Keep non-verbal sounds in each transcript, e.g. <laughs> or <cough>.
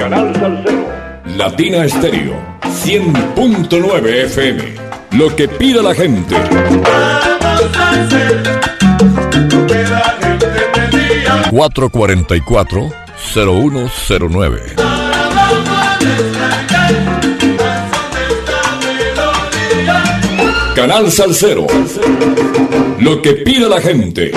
Canal Salcero. Latina Estéreo. 100.9 FM. Lo que pida la gente. 444 0109 Canal Salcero. Lo que pida la gente.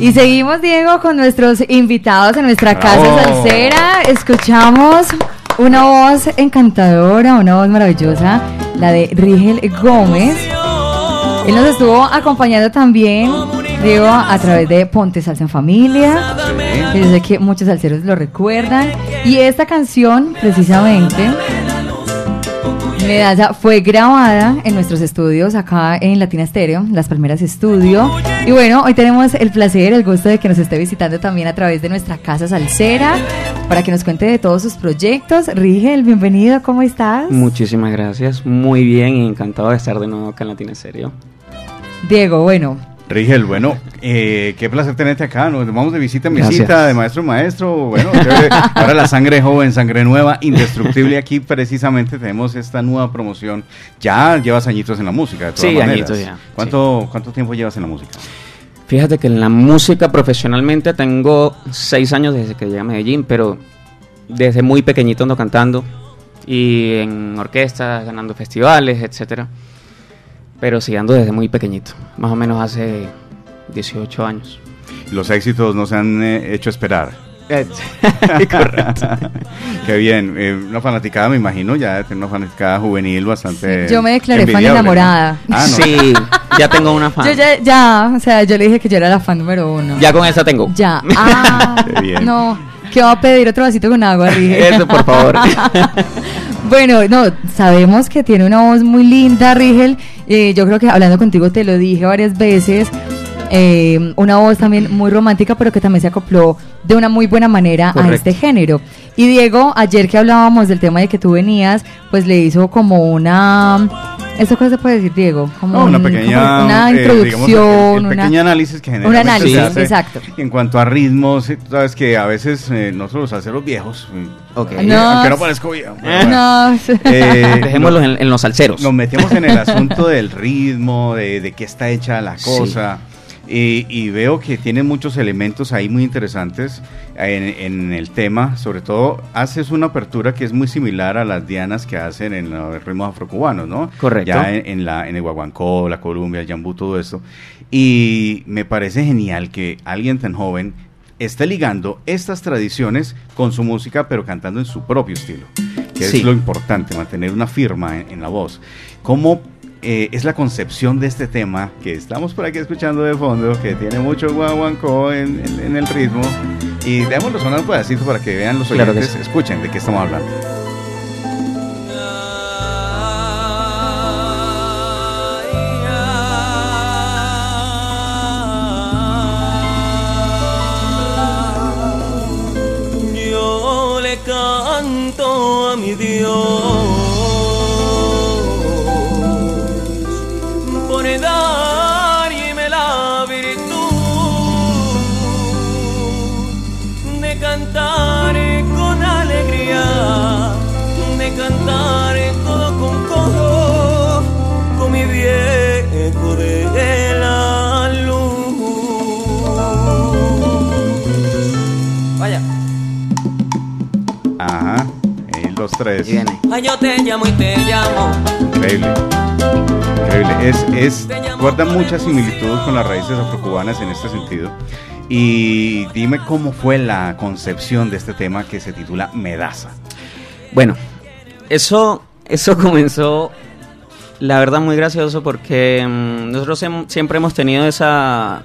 Y seguimos, Diego, con nuestros invitados en nuestra casa salsera. Escuchamos una voz encantadora, una voz maravillosa, la de Rigel Gómez. Él nos estuvo acompañando también, Diego, a través de Ponte Salsa en Familia. que Yo sé que muchos salseros lo recuerdan. Y esta canción, precisamente, Medalla fue grabada en nuestros estudios acá en Latina Estéreo, Las Palmeras Estudio. Y bueno, hoy tenemos el placer, el gusto de que nos esté visitando también a través de nuestra casa salsera para que nos cuente de todos sus proyectos. Rigel, bienvenido, ¿cómo estás? Muchísimas gracias, muy bien y encantado de estar de nuevo acá en Latina Serio. Diego, bueno, Rigel, bueno, eh, qué placer tenerte acá. Nos vamos de visita en Gracias. visita, de maestro en maestro. Bueno, ahora la sangre joven, sangre nueva, indestructible. Aquí precisamente tenemos esta nueva promoción. Ya llevas añitos en la música, de todas Sí, maneras. añitos ya, ¿Cuánto, ¿Cuánto tiempo llevas en la música? Fíjate que en la música profesionalmente tengo seis años desde que llegué a Medellín, pero desde muy pequeñito ando cantando y en orquestas, ganando festivales, etcétera. Pero sí ando desde muy pequeñito, más o menos hace 18 años. Los éxitos nos han eh, hecho esperar. <laughs> Correcto. <laughs> Qué bien. Eh, una fanaticada, me imagino, ya tiene una fanaticada juvenil bastante. yo me declaré fan enamorada. Ah, no. Sí, ya tengo una fan. Yo ya, ya, o sea, yo le dije que yo era la fan número uno. Ya con esa tengo. Ya. <laughs> Ah, Qué bien. no. ¿Qué va a pedir otro vasito con agua, Rigel? Eso, por favor. Bueno, no, sabemos que tiene una voz muy linda, Rigel. Eh, yo creo que hablando contigo te lo dije varias veces. Eh, una voz también muy romántica, pero que también se acopló de una muy buena manera a este género. Y Diego, ayer que hablábamos del tema de que tú venías, pues le hizo como una... ¿Esto qué se puede decir, Diego? Como No, una un- pequeña como una eh, digamos, introducción. el, el una- pequeño análisis que un generalmente análisis, se hace exacto. en cuanto a ritmos, tú sabes que a veces eh, nosotros los salseros viejos, Ok. eh, No, aunque no parezco viejo, <laughs> No, eh, Dejémoslos en, en los salseros. nos metemos en el <laughs> asunto del ritmo, de, de qué está hecha la Sí. cosa. Y, y veo que tiene muchos elementos ahí muy interesantes en, en el tema. Sobre todo, haces una apertura que es muy similar a las dianas que hacen en los ritmos afrocubanos, ¿no? Correcto. Ya en, en la, en el guaguancó, la columbia, el yambú, todo esto. Y me parece genial que alguien tan joven esté ligando estas tradiciones con su música, pero cantando en su propio estilo. Que Sí. es lo importante, mantener una firma en, en la voz. ¿Cómo eh, es la concepción de este tema que estamos por aquí escuchando de fondo, que tiene mucho guaguancó en, en- en el ritmo? Y démoslo sonar un pedacito para que vean los Claro oyentes, sí. escuchen de qué estamos hablando. A mi Dios. Por darme la virtud de cantar con alegría, de cantar tres. Ahí viene. Ay, yo te llamo y te llamo. Increíble. Increíble. Es, es, guarda mucha similitud con las raíces afrocubanas en este sentido. Y dime cómo fue la concepción de este tema que se titula Medaza. Bueno, eso, eso <laughs> comenzó la verdad muy gracioso porque mm, nosotros hem- siempre hemos tenido esa,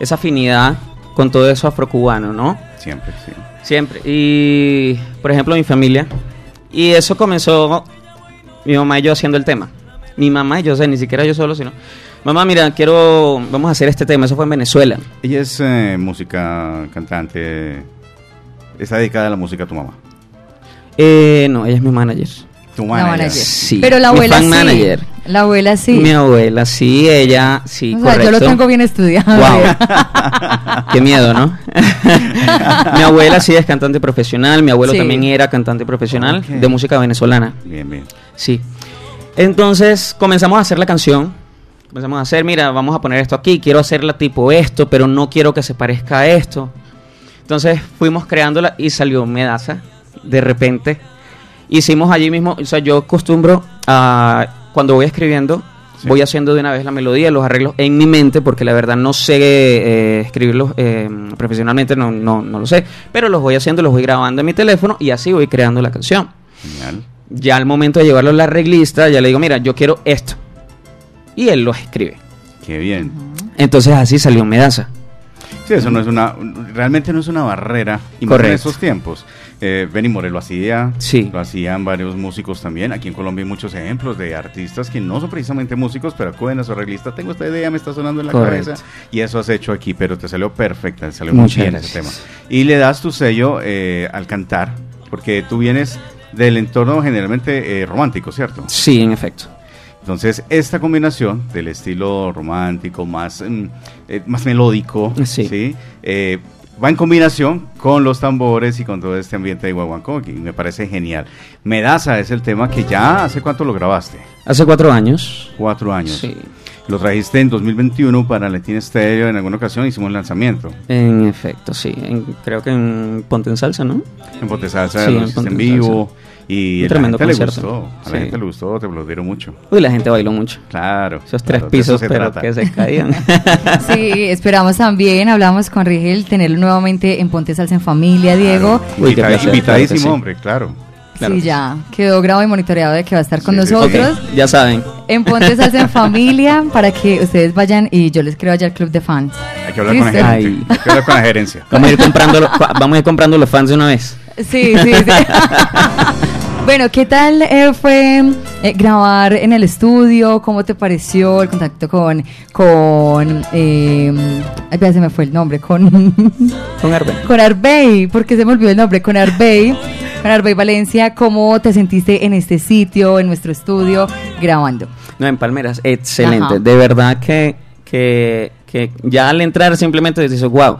esa afinidad con todo eso afrocubano, ¿no? Siempre, sí. Siempre. Y, por ejemplo, mi familia. Y eso comenzó mi mamá y yo haciendo el tema. Mi mamá y yo, o sea, ni siquiera yo solo, sino... Mamá, mira, quiero... Vamos a hacer este tema. Eso fue en Venezuela. Ella es eh, música, cantante. Está dedicada a la música tu mamá. Eh, no, ella es mi manager. Tu La manager. manager. Sí, Pero la mi abuela fan sí. manager. La abuela sí. Mi abuela, sí, ella, sí, o sea, yo lo tengo bien estudiado. Wow. <laughs> <laughs> Qué miedo, ¿no? <laughs> mi abuela sí es cantante profesional, mi abuelo Sí. también era cantante profesional de música venezolana. Bien, bien. Sí. Entonces comenzamos a hacer la canción. Comenzamos a hacer, mira, vamos a poner esto aquí, quiero hacerla tipo esto, pero no quiero que se parezca a esto. Entonces fuimos creándola y salió Medaza de repente. Hicimos allí mismo, o sea, yo acostumbro a cuando voy escribiendo, Sí. voy haciendo de una vez la melodía, los arreglos en mi mente, porque la verdad no sé eh, escribirlos eh, profesionalmente, no, no, no lo sé, pero los voy haciendo, los voy grabando en mi teléfono y así voy creando la canción Genial. ya al momento de llevarlo a la arreglista, ya le digo, mira, yo quiero esto. Y él lo escribe. Qué bien. Entonces así salió Medaza. Sí, eso no es una, realmente no es una barrera. En esos tiempos. Eh, Benny Morel lo hacía, Sí. lo hacían varios músicos también. Aquí en Colombia hay muchos ejemplos de artistas que no son precisamente músicos, pero acuden a su arreglista. Tengo esta idea, me está sonando en la Correcto. cabeza. Y eso has hecho aquí, pero te salió perfecta, te salió muy bien gracias. ese tema. Y le das tu sello eh, al cantar, porque tú vienes del entorno generalmente eh, romántico, ¿cierto? Sí, en efecto. Entonces, esta combinación del estilo romántico, más, mm, eh, más melódico, Sí. Eh, va en combinación con los tambores y con todo este ambiente de Guaguancó, y me parece genial. Medaza es el tema que ya, ¿hace cuánto lo grabaste? Hace cuatro años. Cuatro años. Sí. Lo trajiste en 2021 para Latina Stereo, en alguna ocasión hicimos el lanzamiento. En efecto, sí. En- creo que en Ponte en Salsa, ¿no? En Ponte Salsa, Sí, lo en Ponte en en vivo. Y Un a la tremendo gente le concierto. gustó. A la Sí. gente le gustó, te aplaudieron mucho. Uy, la gente bailó mucho. Claro. Esos tres claro, pisos, se pero trata. que se <laughs> caían. <laughs> Sí, esperamos también, hablamos con Rigel, tenerlo nuevamente en Ponte Salsa en Familia, Diego. Uy, qué Invita- placer, invitadísimo, claro sí. hombre, claro. Claro sí, ya quedó grabado y monitoreado de que va a estar con Sí, sí, sí. nosotros. Ya saben. En Ponte Salsa <laughs> en Familia para que ustedes vayan y yo les creo allá al club de fans. Hay que hablar con la. Hay que hablar con la gerencia. <laughs> Vamos a ir comprando, lo- vamos a ir comprando los fans de una vez. Sí, sí, sí. <laughs> bueno, ¿qué tal eh, fue eh, grabar en el estudio? ¿Cómo te pareció el contacto con, con, eh, ay, se me fue el nombre, con, Con Arben. con Arbey, porque se me olvidó el nombre, con Arbey, con Arbey Valencia, ¿cómo te sentiste en este sitio, en nuestro estudio, grabando? No, en Palmeras, excelente. Ajá. De verdad que, que, que ya al entrar simplemente dices, wow.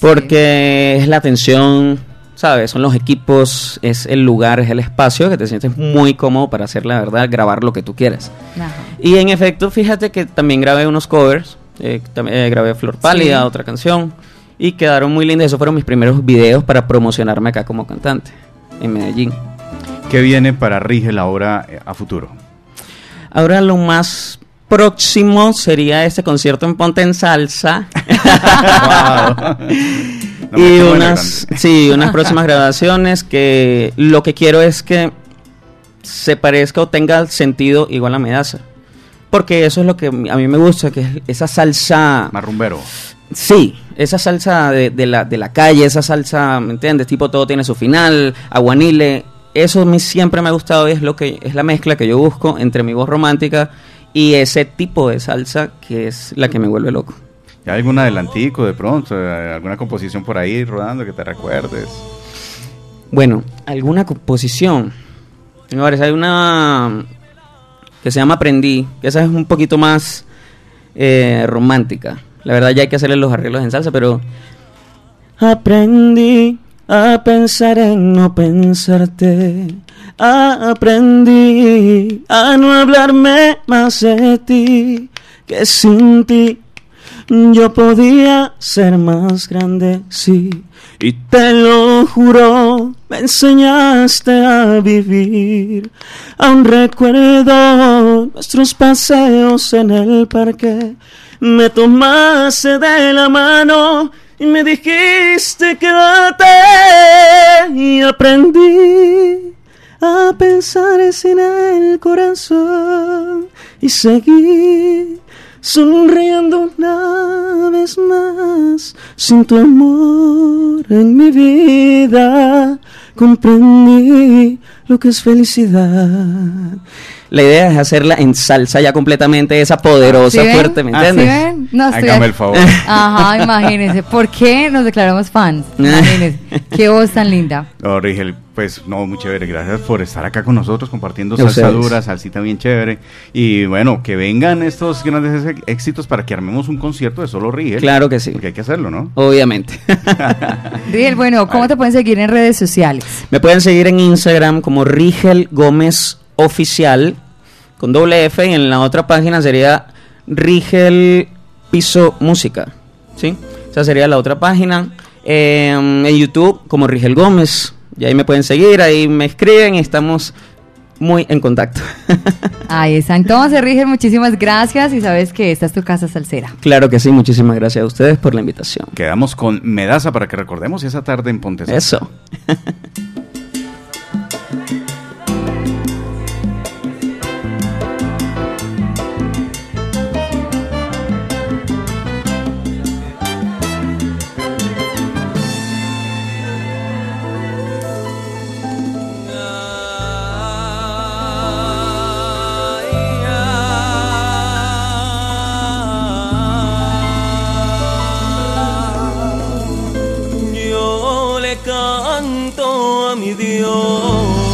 Porque es la atención, ¿sabes? Son los equipos, es el lugar, es el espacio que te sientes muy cómodo para hacer la verdad, grabar lo que tú quieras. Ajá. Y en efecto, fíjate que también grabé unos covers. eh, también, eh, grabé Flor Pálida, Sí. otra canción. Y quedaron muy lindas. Esos fueron mis primeros videos para promocionarme acá como cantante en Medellín. ¿Qué viene para Rigel ahora eh, a futuro? Ahora lo más próximo sería este concierto en Ponte en Salsa. <laughs> <laughs> No, y unas, sí, unas próximas grabaciones que lo que quiero es que se parezca o tenga sentido igual a Medaza. Porque eso es lo que a mí me gusta, que es esa salsa... Más rumbero. Sí, esa salsa de, de la, de la calle, esa salsa, ¿me entiendes? Tipo todo tiene su final, aguanile. Eso a mí siempre me ha gustado y es lo que es la mezcla que yo busco entre mi voz romántica y ese tipo de salsa que es la que me vuelve loco. ¿Ya hay algún adelantico de pronto? ¿Alguna composición por ahí rodando que te recuerdes? Bueno, alguna composición. Varias. Hay una que se llama Aprendí, que esa es un poquito más eh, romántica. La verdad ya hay que hacerle los arreglos en salsa, pero... Aprendí a pensar en no pensarte. Aprendí a no hablarme más de ti que sin ti yo podía ser más grande, sí. Y te lo juro, me enseñaste a vivir. Aún recuerdo nuestros paseos en el parque. Me tomaste de la mano y me dijiste quédate. Y aprendí a pensar sin el corazón y seguir sonriendo una vez más sin tu amor en mi vida comprendí lo que es felicidad la idea es hacerla en salsa ya completamente esa poderosa, ¿Sí fuerte, ¿me ¿Sí entiendes? ven? No, estoy- Hágame el favor. <laughs> Ajá, imagínense. ¿Por qué nos declaramos fans? <laughs> Imagínense. Qué voz tan linda. No, Rigel, pues no, muy chévere. Gracias por estar acá con nosotros compartiendo salsa ustedes. dura, salsita bien chévere. Y bueno, que vengan estos grandes éxitos para que armemos un concierto de solo Rigel. Claro que sí, Porque hay que hacerlo, ¿no? obviamente. <laughs> Riel, bueno, ¿cómo Vale. te pueden seguir en redes sociales? Me pueden seguir en Instagram como Rigel Gómez Oficial con doble F y en la otra página sería Rigel Piso Música. ¿Sí? Esa sería la otra página. Eh, en YouTube como Rigel Gómez. Y ahí me pueden seguir, ahí me escriben y estamos muy en contacto. <laughs> Ahí está. Entonces, Rigel, muchísimas gracias y sabes que esta es tu casa salsera. claro que sí, muchísimas gracias a ustedes por la invitación. Quedamos con Medaza para que recordemos esa tarde en Ponte. Eso. <laughs> Dios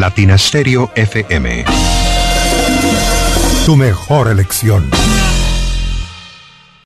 Latina Stereo FM. Tu mejor elección.